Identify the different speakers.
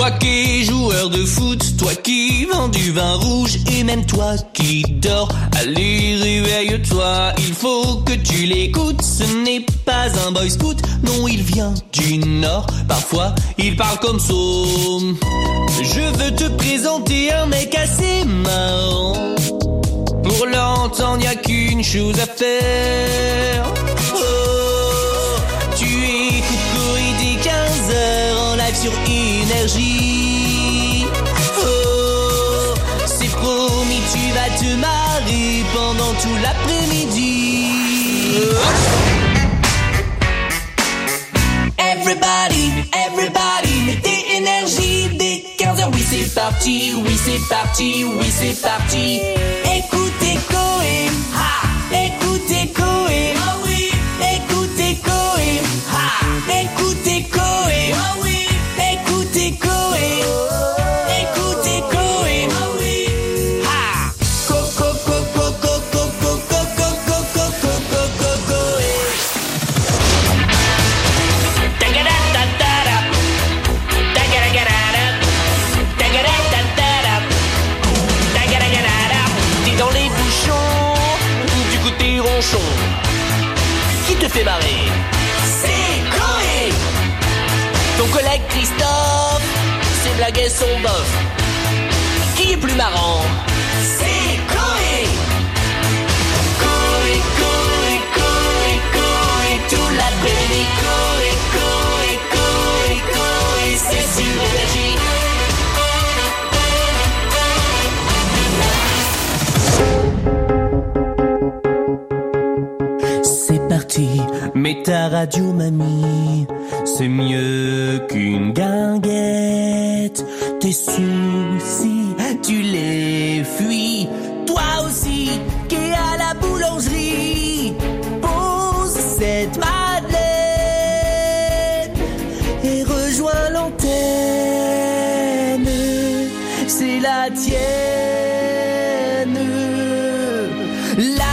Speaker 1: Toi qui es joueur de foot, toi qui vends du vin rouge et même toi qui dors, allez réveille-toi, il faut que tu l'écoutes, ce n'est pas un boy scout, non il vient du nord, parfois il parle comme ça. Je veux te présenter un mec assez marrant, pour l'entendre y a qu'une chose à faire. Sur énergie. Oh, c'est promis, tu vas te marrer pendant tout l'après-midi. Everybody, everybody, mettez énergie dès 15h. Oui, c'est parti, oui, c'est parti, oui, c'est parti. Écoutez Qui te fait marrer? C'est Coé Ton collègue Christophe, ses blagues sont bof. Qui est plus marrant? mais ta radio mamie, c'est mieux qu'une guinguette. Tes soucis, tu les fuis. Toi aussi, qui es à la boulangerie, pose cette madeleine et rejoins l'antenne. C'est la tienne. La